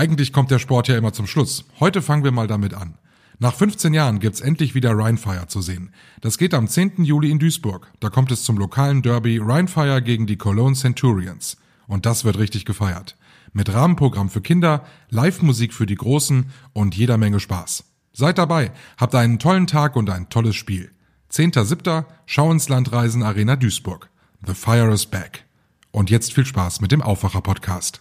Eigentlich kommt der Sport ja immer zum Schluss. Heute fangen wir mal damit an. Nach 15 Jahren gibt's endlich wieder Rheinfire zu sehen. Das geht am 10. Juli in Duisburg. Da kommt es zum lokalen Derby Rheinfire gegen die Cologne Centurions. Und das wird richtig gefeiert. Mit Rahmenprogramm für Kinder, Live-Musik für die Großen und jeder Menge Spaß. Seid dabei, habt einen tollen Tag und ein tolles Spiel. 10.7. Schau ins Land Reisen Arena Duisburg. The Fire is back. Und jetzt viel Spaß mit dem Aufwacher-Podcast.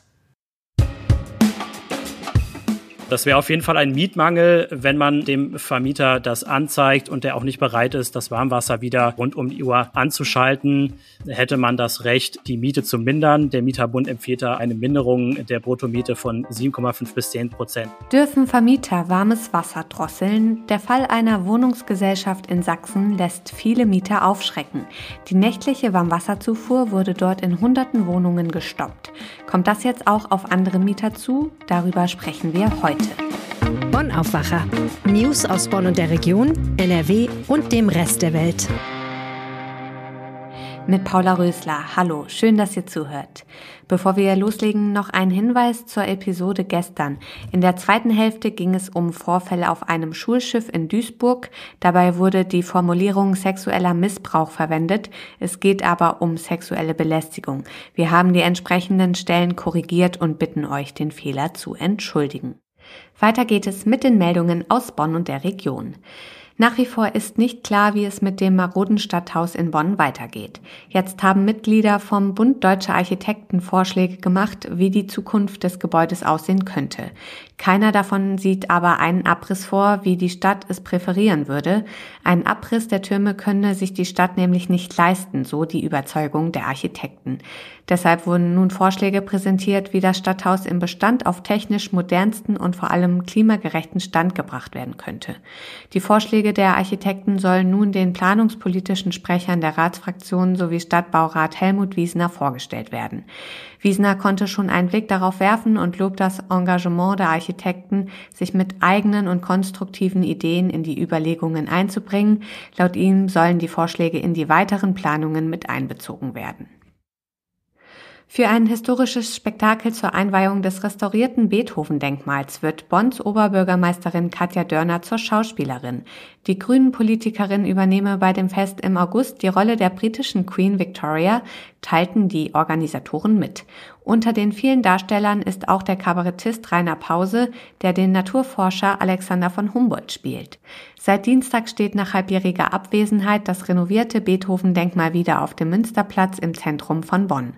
Das wäre auf jeden Fall ein Mietmangel, wenn man dem Vermieter das anzeigt und der auch nicht bereit ist, das Warmwasser wieder rund um die Uhr anzuschalten, hätte man das Recht, die Miete zu mindern. Der Mieterbund empfiehlt da eine Minderung der Bruttomiete von 7,5 bis 10 Prozent. Dürfen Vermieter warmes Wasser drosseln? Der Fall einer Wohnungsgesellschaft in Sachsen lässt viele Mieter aufschrecken. Die nächtliche Warmwasserzufuhr wurde dort in hunderten Wohnungen gestoppt. Kommt das jetzt auch auf andere Mieter zu? Darüber sprechen wir heute heute. Bonn Aufwacher. News aus Bonn und der Region, NRW und dem Rest der Welt. Mit Paula Rösler. Hallo, schön, dass ihr zuhört. Bevor wir loslegen, noch ein Hinweis zur Episode gestern. In der zweiten Hälfte ging es um Vorfälle auf einem Schulschiff in Duisburg. Dabei wurde die Formulierung sexueller Missbrauch verwendet. Es geht aber um sexuelle Belästigung. Wir haben die entsprechenden Stellen korrigiert und bitten euch, den Fehler zu entschuldigen. Weiter geht es mit den Meldungen aus Bonn und der Region. Nach wie vor ist nicht klar, wie es mit dem maroden Stadthaus in Bonn weitergeht. Jetzt haben Mitglieder vom Bund Deutscher Architekten Vorschläge gemacht, wie die Zukunft des Gebäudes aussehen könnte. Keiner davon sieht aber einen Abriss vor, wie die Stadt es präferieren würde. Ein Abriss der Türme könne sich die Stadt nämlich nicht leisten, so die Überzeugung der Architekten. Deshalb wurden nun Vorschläge präsentiert, wie das Stadthaus im Bestand auf technisch modernsten und vor allem klimagerechten Stand gebracht werden könnte. Die Vorschläge der Architekten sollen nun den planungspolitischen Sprechern der Ratsfraktionen sowie Stadtbaurat Helmut Wiesner vorgestellt werden. Wiesner konnte schon einen Blick darauf werfen und lobt das Engagement der Architekten, sich mit eigenen und konstruktiven Ideen in die Überlegungen einzubringen. Laut ihm sollen die Vorschläge in die weiteren Planungen mit einbezogen werden. Für ein historisches Spektakel zur Einweihung des restaurierten Beethoven-Denkmals wird Bonns Oberbürgermeisterin Katja Dörner zur Schauspielerin. Die Grünen-Politikerin übernehme bei dem Fest im August die Rolle der britischen Queen Victoria, teilten die Organisatoren mit. Unter den vielen Darstellern ist auch der Kabarettist Rainer Pause, der den Naturforscher Alexander von Humboldt spielt. Seit Dienstag steht nach halbjähriger Abwesenheit das renovierte Beethoven-Denkmal wieder auf dem Münsterplatz im Zentrum von Bonn.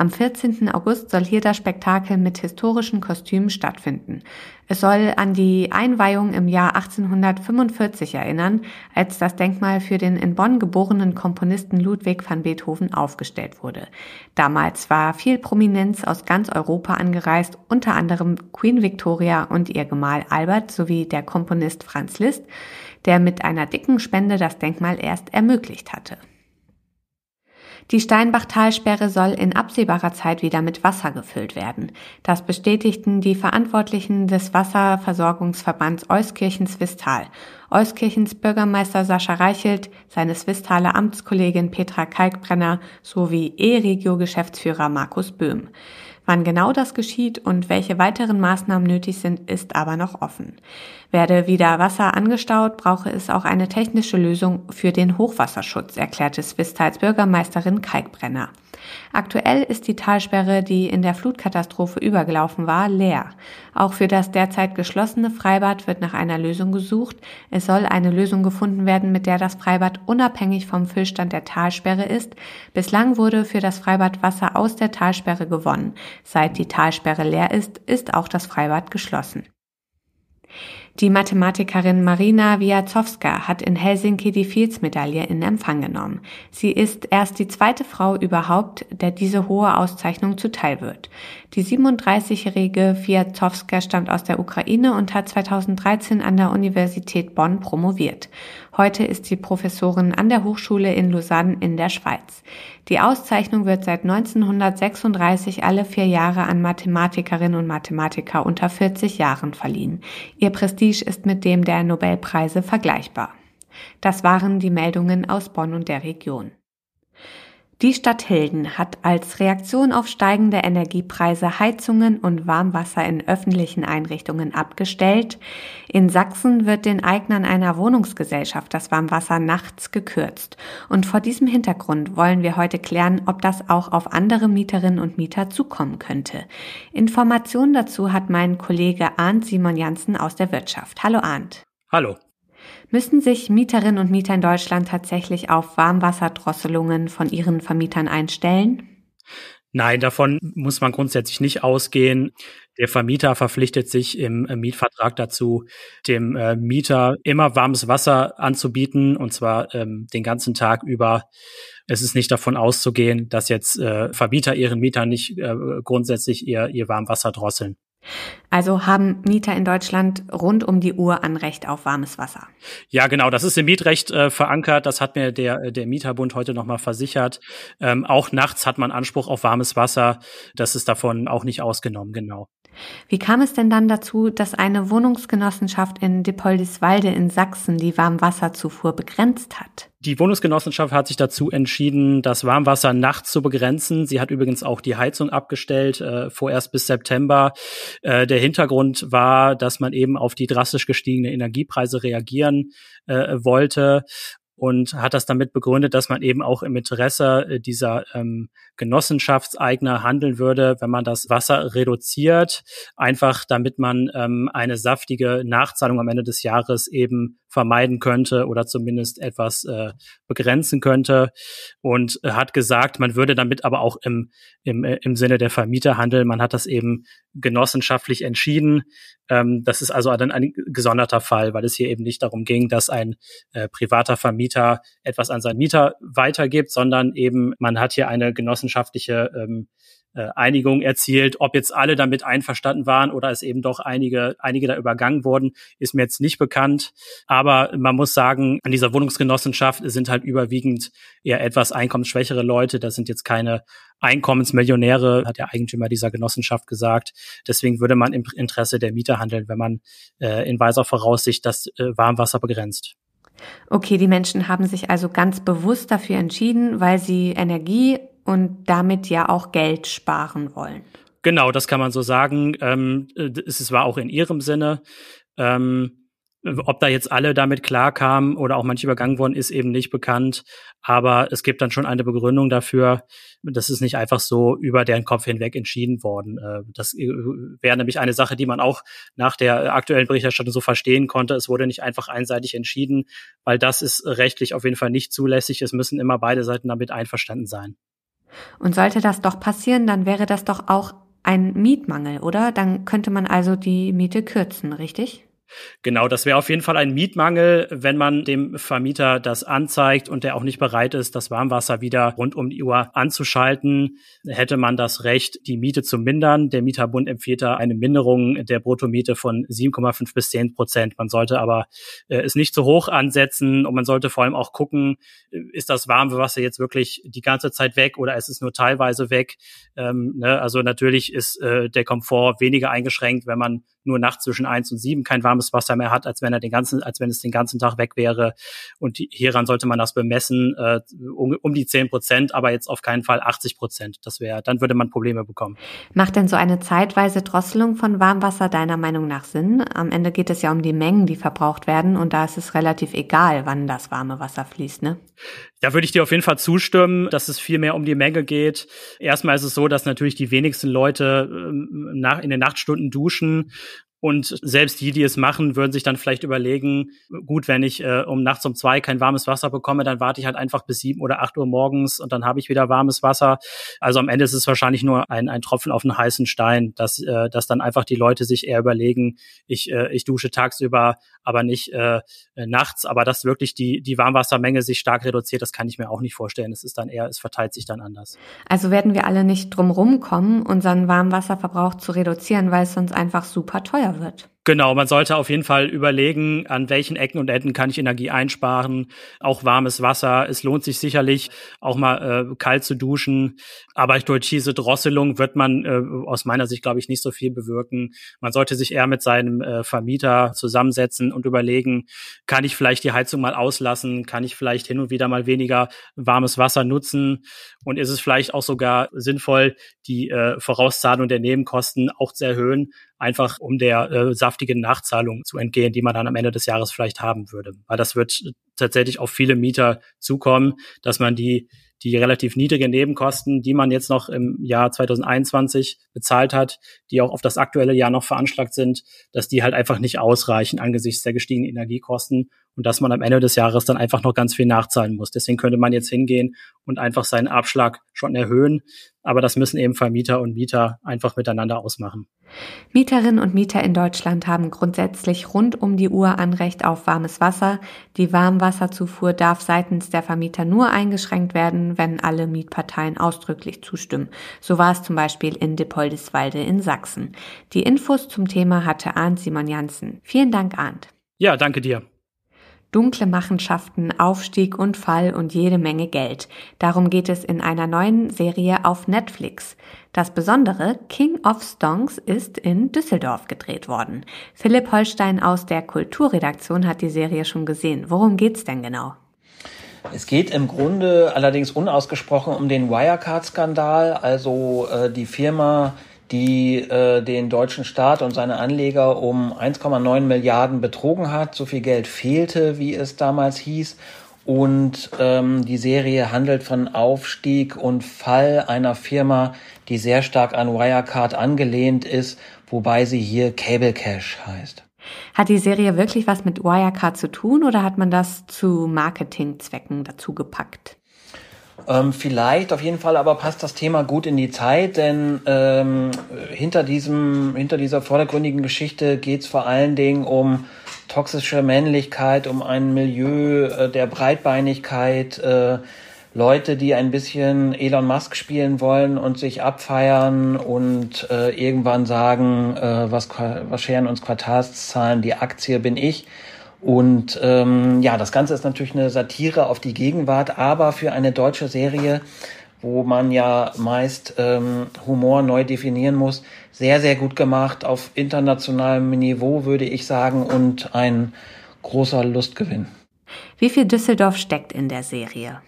Am 14. August soll hier das Spektakel mit historischen Kostümen stattfinden. Es soll an die Einweihung im Jahr 1845 erinnern, als das Denkmal für den in Bonn geborenen Komponisten Ludwig van Beethoven aufgestellt wurde. Damals war viel Prominenz aus ganz Europa angereist, unter anderem Queen Victoria und ihr Gemahl Albert sowie der Komponist Franz Liszt, der mit einer dicken Spende das Denkmal erst ermöglicht hatte. Die Steinbach-Talsperre soll in absehbarer Zeit wieder mit Wasser gefüllt werden. Das bestätigten die Verantwortlichen des Wasserversorgungsverbands Euskirchen-Swistal. Euskirchens Bürgermeister Sascha Reichelt, seine Swistaler Amtskollegin Petra Kalkbrenner sowie E-Regio-Geschäftsführer Markus Böhm. Wann genau das geschieht und welche weiteren Maßnahmen nötig sind, ist aber noch offen. Werde wieder Wasser angestaut, brauche es auch eine technische Lösung für den Hochwasserschutz, erklärte Swistals Bürgermeisterin Kalkbrenner. Aktuell ist die Talsperre, die in der Flutkatastrophe übergelaufen war, leer. Auch für das derzeit geschlossene Freibad wird nach einer Lösung gesucht. Es soll eine Lösung gefunden werden, mit der das Freibad unabhängig vom Füllstand der Talsperre ist. Bislang wurde für das Freibad Wasser aus der Talsperre gewonnen. Seit die Talsperre leer ist, ist auch das Freibad geschlossen. Die Mathematikerin Marina Wiazowska hat in Helsinki die Fields-Medaille in Empfang genommen. Sie ist erst die zweite Frau überhaupt, der diese hohe Auszeichnung zuteil wird. Die 37-jährige Wiazowska stammt aus der Ukraine und hat 2013 an der Universität Bonn promoviert. Heute ist sie Professorin an der Hochschule in Lausanne in der Schweiz. Die Auszeichnung wird seit 1936 alle vier Jahre an Mathematikerinnen und Mathematiker unter 40 Jahren verliehen. Ihr Prestige ist mit dem der Nobelpreise vergleichbar. Das waren die Meldungen aus Bonn und der Region. Die Stadt Hilden hat als Reaktion auf steigende Energiepreise Heizungen und Warmwasser in öffentlichen Einrichtungen abgestellt. In Sachsen wird den Eignern einer Wohnungsgesellschaft das Warmwasser nachts gekürzt. Und vor diesem Hintergrund wollen wir heute klären, ob das auch auf andere Mieterinnen und Mieter zukommen könnte. Informationen dazu hat mein Kollege Arndt Simon Janssen aus der Wirtschaft. Hallo Arndt. Hallo. Müssen sich Mieterinnen und Mieter in Deutschland tatsächlich auf Warmwasserdrosselungen von ihren Vermietern einstellen? Nein, davon muss man grundsätzlich nicht ausgehen. Der Vermieter verpflichtet sich im Mietvertrag dazu, dem äh, Mieter immer warmes Wasser anzubieten, und zwar ähm, den ganzen Tag über. Es ist nicht davon auszugehen, dass jetzt äh, Vermieter ihren Mietern nicht äh, grundsätzlich ihr, ihr Warmwasser drosseln. Also haben Mieter in Deutschland rund um die Uhr Anrecht auf warmes Wasser. Ja, genau. Das ist im Mietrecht äh, verankert. Das hat mir der, der Mieterbund heute nochmal versichert. Ähm, auch nachts hat man Anspruch auf warmes Wasser. Das ist davon auch nicht ausgenommen, genau. Wie kam es denn dann dazu, dass eine Wohnungsgenossenschaft in Depoldiswalde in Sachsen die Warmwasserzufuhr begrenzt hat? Die Wohnungsgenossenschaft hat sich dazu entschieden, das Warmwasser nachts zu begrenzen. Sie hat übrigens auch die Heizung abgestellt, äh, vorerst bis September. Äh, der Hintergrund war, dass man eben auf die drastisch gestiegene Energiepreise reagieren äh, wollte und hat das damit begründet, dass man eben auch im Interesse äh, dieser ähm, Genossenschaftseigner handeln würde, wenn man das Wasser reduziert, einfach damit man ähm, eine saftige Nachzahlung am Ende des Jahres eben vermeiden könnte oder zumindest etwas äh, begrenzen könnte und äh, hat gesagt, man würde damit aber auch im, im, äh, im Sinne der Vermieter handeln. Man hat das eben genossenschaftlich entschieden. Ähm, das ist also dann ein gesonderter Fall, weil es hier eben nicht darum ging, dass ein äh, privater Vermieter etwas an seinen Mieter weitergibt, sondern eben man hat hier eine genossenschaftliche ähm, äh, Einigung erzielt. Ob jetzt alle damit einverstanden waren oder es eben doch einige, einige da übergangen wurden, ist mir jetzt nicht bekannt. Aber man muss sagen, an dieser Wohnungsgenossenschaft sind halt überwiegend eher etwas einkommensschwächere Leute. Das sind jetzt keine Einkommensmillionäre, hat der Eigentümer dieser Genossenschaft gesagt. Deswegen würde man im Interesse der Mieter handeln, wenn man äh, in weiser Voraussicht das äh, Warmwasser begrenzt. Okay, die Menschen haben sich also ganz bewusst dafür entschieden, weil sie Energie und damit ja auch Geld sparen wollen. Genau, das kann man so sagen. Ähm, es war auch in ihrem Sinne. Ähm, ob da jetzt alle damit klarkamen oder auch manche übergangen wurden, ist eben nicht bekannt. Aber es gibt dann schon eine Begründung dafür. Das ist nicht einfach so über deren Kopf hinweg entschieden worden. Äh, das äh, wäre nämlich eine Sache, die man auch nach der aktuellen Berichterstattung so verstehen konnte. Es wurde nicht einfach einseitig entschieden, weil das ist rechtlich auf jeden Fall nicht zulässig. Es müssen immer beide Seiten damit einverstanden sein. Und sollte das doch passieren, dann wäre das doch auch ein Mietmangel, oder? Dann könnte man also die Miete kürzen, richtig? Genau, das wäre auf jeden Fall ein Mietmangel, wenn man dem Vermieter das anzeigt und der auch nicht bereit ist, das Warmwasser wieder rund um die Uhr anzuschalten, hätte man das Recht, die Miete zu mindern. Der Mieterbund empfiehlt da eine Minderung der Bruttomiete von 7,5 bis 10 Prozent. Man sollte aber äh, es nicht zu hoch ansetzen und man sollte vor allem auch gucken, äh, ist das Warmwasser jetzt wirklich die ganze Zeit weg oder ist es nur teilweise weg? Ähm, ne? Also natürlich ist äh, der Komfort weniger eingeschränkt, wenn man nur nachts zwischen eins und sieben kein warmes Wasser mehr hat, als wenn er den ganzen, als wenn es den ganzen Tag weg wäre. Und hieran sollte man das bemessen, äh, um, um die zehn Prozent, aber jetzt auf keinen Fall 80 Prozent. Das wäre, dann würde man Probleme bekommen. Macht denn so eine zeitweise Drosselung von Warmwasser deiner Meinung nach Sinn? Am Ende geht es ja um die Mengen, die verbraucht werden und da ist es relativ egal, wann das warme Wasser fließt, ne? Da würde ich dir auf jeden Fall zustimmen, dass es viel mehr um die Menge geht. Erstmal ist es so, dass natürlich die wenigsten Leute ähm, in den Nachtstunden duschen und selbst die, die es machen, würden sich dann vielleicht überlegen, gut, wenn ich äh, um nachts um zwei kein warmes Wasser bekomme, dann warte ich halt einfach bis sieben oder acht Uhr morgens und dann habe ich wieder warmes Wasser. Also am Ende ist es wahrscheinlich nur ein, ein Tropfen auf einen heißen Stein, dass, äh, dass dann einfach die Leute sich eher überlegen, ich, äh, ich dusche tagsüber, aber nicht äh, nachts. Aber dass wirklich die, die Warmwassermenge sich stark reduziert, das kann ich mir auch nicht vorstellen. Es ist dann eher, es verteilt sich dann anders. Also werden wir alle nicht drum rumkommen, unseren Warmwasserverbrauch zu reduzieren, weil es sonst einfach super teuer teuer wird. Genau, man sollte auf jeden Fall überlegen, an welchen Ecken und Enden kann ich Energie einsparen. Auch warmes Wasser. Es lohnt sich sicherlich, auch mal äh, kalt zu duschen. Aber durch diese Drosselung wird man äh, aus meiner Sicht, glaube ich, nicht so viel bewirken. Man sollte sich eher mit seinem äh, Vermieter zusammensetzen und überlegen, kann ich vielleicht die Heizung mal auslassen? Kann ich vielleicht hin und wieder mal weniger warmes Wasser nutzen? Und ist es vielleicht auch sogar sinnvoll, die äh, Vorauszahlung der Nebenkosten auch zu erhöhen, einfach um der äh, saftigen Nachzahlung zu entgehen, die man dann am Ende des Jahres vielleicht haben würde. Weil das wird tatsächlich auf viele Mieter zukommen, dass man die die relativ niedrigen Nebenkosten, die man jetzt noch im Jahr 2021 bezahlt hat, die auch auf das aktuelle Jahr noch veranschlagt sind, dass die halt einfach nicht ausreichen angesichts der gestiegenen Energiekosten und dass man am Ende des Jahres dann einfach noch ganz viel nachzahlen muss. Deswegen könnte man jetzt hingehen und einfach seinen Abschlag schon erhöhen. Aber das müssen eben Vermieter und Mieter einfach miteinander ausmachen. Mieterinnen und Mieter in Deutschland haben grundsätzlich rund um die Uhr Anrecht auf warmes Wasser. Die Warmwasserzufuhr darf seitens der Vermieter nur eingeschränkt werden, wenn alle Mietparteien ausdrücklich zustimmen. So war es zum Beispiel in Depoldeswalde in Sachsen. Die Infos zum Thema hatte Arndt Simon Janssen. Vielen Dank, Arndt. Ja, danke dir. Dunkle Machenschaften, Aufstieg und Fall und jede Menge Geld. Darum geht es in einer neuen Serie auf Netflix. Das Besondere, King of Stonks ist in Düsseldorf gedreht worden. Philipp Holstein aus der Kulturredaktion hat die Serie schon gesehen. Worum geht's denn genau? Es geht im Grunde allerdings unausgesprochen um den Wirecard-Skandal, also äh, die Firma, die äh, den deutschen Staat und seine Anleger um 1,9 Milliarden betrogen hat. So viel Geld fehlte, wie es damals hieß. Und ähm, die Serie handelt von Aufstieg und Fall einer Firma, die sehr stark an Wirecard angelehnt ist, wobei sie hier Cable Cash heißt. Hat die Serie wirklich was mit Wirecard zu tun oder hat man das zu Marketingzwecken dazu gepackt? Ähm, vielleicht, auf jeden Fall, aber passt das Thema gut in die Zeit, denn ähm, hinter diesem, hinter dieser vordergründigen Geschichte geht es vor allen Dingen um toxische Männlichkeit, um ein Milieu äh, der Breitbeinigkeit, äh, Leute, die ein bisschen Elon Musk spielen wollen und sich abfeiern und äh, irgendwann sagen, äh, was, was scheren uns Quartalszahlen, die Aktie bin ich. Und ähm, ja, das Ganze ist natürlich eine Satire auf die Gegenwart, aber für eine deutsche Serie, wo man ja meist ähm, Humor neu definieren muss, sehr, sehr gut gemacht, auf internationalem Niveau würde ich sagen und ein großer Lustgewinn. Wie viel Düsseldorf steckt in der Serie?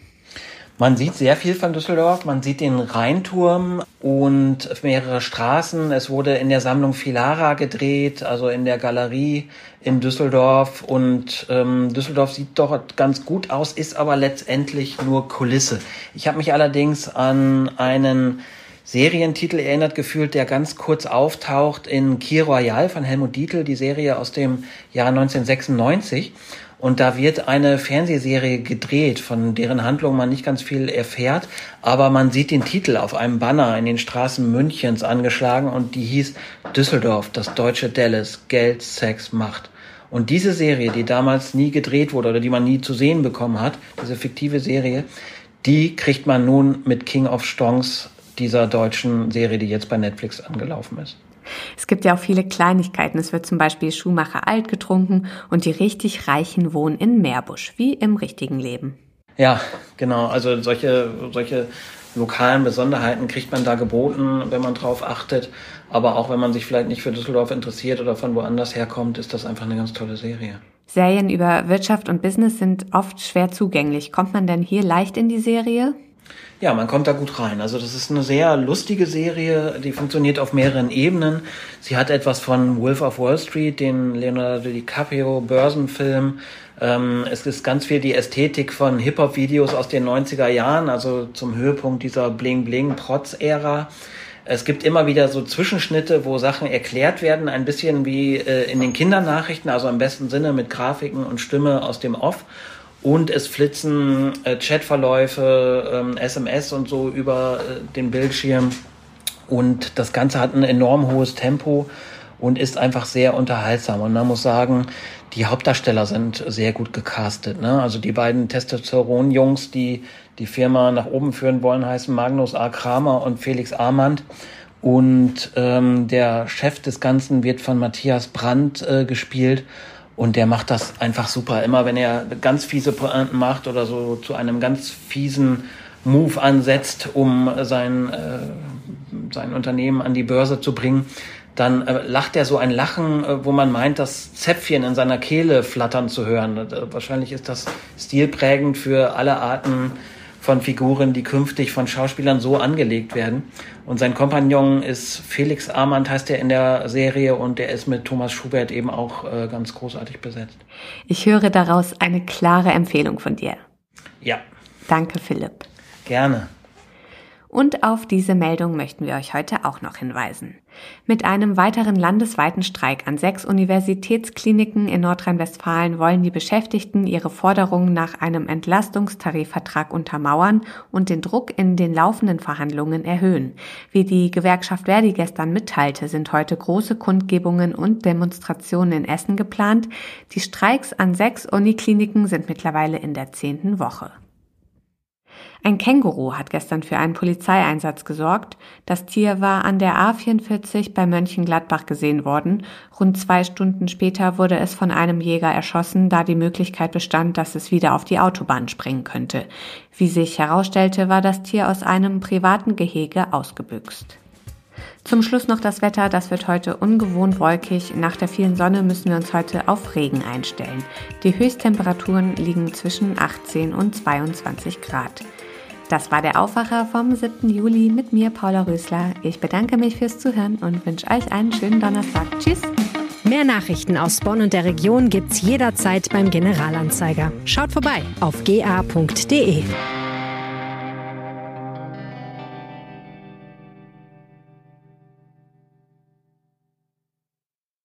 Man sieht sehr viel von Düsseldorf. Man sieht den Rheinturm und mehrere Straßen. Es wurde in der Sammlung Filara gedreht, also in der Galerie in Düsseldorf. Und ähm, Düsseldorf sieht doch ganz gut aus, ist aber letztendlich nur Kulisse. Ich habe mich allerdings an einen Serientitel erinnert gefühlt, der ganz kurz auftaucht in Key Royal von Helmut Dietl, die Serie aus dem Jahr 1996. Und da wird eine Fernsehserie gedreht, von deren Handlung man nicht ganz viel erfährt, aber man sieht den Titel auf einem Banner in den Straßen Münchens angeschlagen und die hieß Düsseldorf, das deutsche Dallas, Geld, Sex, Macht. Und diese Serie, die damals nie gedreht wurde oder die man nie zu sehen bekommen hat, diese fiktive Serie, die kriegt man nun mit King of Stonks, dieser deutschen Serie, die jetzt bei Netflix angelaufen ist. Es gibt ja auch viele Kleinigkeiten. Es wird zum Beispiel Schuhmacher alt getrunken und die richtig Reichen wohnen in Meerbusch, wie im richtigen Leben. Ja, genau. Also solche, solche lokalen Besonderheiten kriegt man da geboten, wenn man drauf achtet. Aber auch wenn man sich vielleicht nicht für Düsseldorf interessiert oder von woanders herkommt, ist das einfach eine ganz tolle Serie. Serien über Wirtschaft und Business sind oft schwer zugänglich. Kommt man denn hier leicht in die Serie? Ja, man kommt da gut rein. Also das ist eine sehr lustige Serie, die funktioniert auf mehreren Ebenen. Sie hat etwas von Wolf of Wall Street, den Leonardo DiCaprio Börsenfilm. Ähm, es ist ganz viel die Ästhetik von Hip-Hop-Videos aus den 90er Jahren, also zum Höhepunkt dieser Bling-Bling-Protz-Ära. Es gibt immer wieder so Zwischenschnitte, wo Sachen erklärt werden, ein bisschen wie äh, in den Kindernachrichten, also im besten Sinne mit Grafiken und Stimme aus dem Off und es flitzen äh, Chatverläufe, ähm, SMS und so über äh, den Bildschirm und das Ganze hat ein enorm hohes Tempo und ist einfach sehr unterhaltsam und man muss sagen, die Hauptdarsteller sind sehr gut gecastet. Ne? Also die beiden Testosteron-Jungs, die die Firma nach oben führen wollen, heißen Magnus A. Kramer und Felix Armand. Und ähm, der Chef des Ganzen wird von Matthias Brandt äh, gespielt. Und der macht das einfach super. Immer wenn er ganz fiese Pointen macht oder so zu einem ganz fiesen Move ansetzt, um sein, äh, sein Unternehmen an die Börse zu bringen, dann äh, lacht er so ein Lachen, äh, wo man meint, das Zäpfchen in seiner Kehle flattern zu hören. Äh, wahrscheinlich ist das stilprägend für alle Arten von Figuren, die künftig von Schauspielern so angelegt werden. Und sein Kompagnon ist Felix Armand, heißt er in der Serie, und der ist mit Thomas Schubert eben auch äh, ganz großartig besetzt. Ich höre daraus eine klare Empfehlung von dir. Ja. Danke, Philipp. Gerne. Und auf diese Meldung möchten wir euch heute auch noch hinweisen. Mit einem weiteren landesweiten Streik an sechs Universitätskliniken in Nordrhein-Westfalen wollen die Beschäftigten ihre Forderungen nach einem Entlastungstarifvertrag untermauern und den Druck in den laufenden Verhandlungen erhöhen. Wie die Gewerkschaft Verdi gestern mitteilte, sind heute große Kundgebungen und Demonstrationen in Essen geplant. Die Streiks an sechs Unikliniken sind mittlerweile in der zehnten Woche. Ein Känguru hat gestern für einen Polizeieinsatz gesorgt. Das Tier war an der A44 bei Mönchengladbach gesehen worden. Rund zwei Stunden später wurde es von einem Jäger erschossen, da die Möglichkeit bestand, dass es wieder auf die Autobahn springen könnte. Wie sich herausstellte, war das Tier aus einem privaten Gehege ausgebüxt. Zum Schluss noch das Wetter. Das wird heute ungewohnt wolkig. Nach der vielen Sonne müssen wir uns heute auf Regen einstellen. Die Höchsttemperaturen liegen zwischen 18 und 22 Grad. Das war der Aufwacher vom 7. Juli mit mir, Paula Rösler. Ich bedanke mich fürs Zuhören und wünsche euch einen schönen Donnerstag. Tschüss! Mehr Nachrichten aus Bonn und der Region gibt's jederzeit beim Generalanzeiger. Schaut vorbei auf ga.de.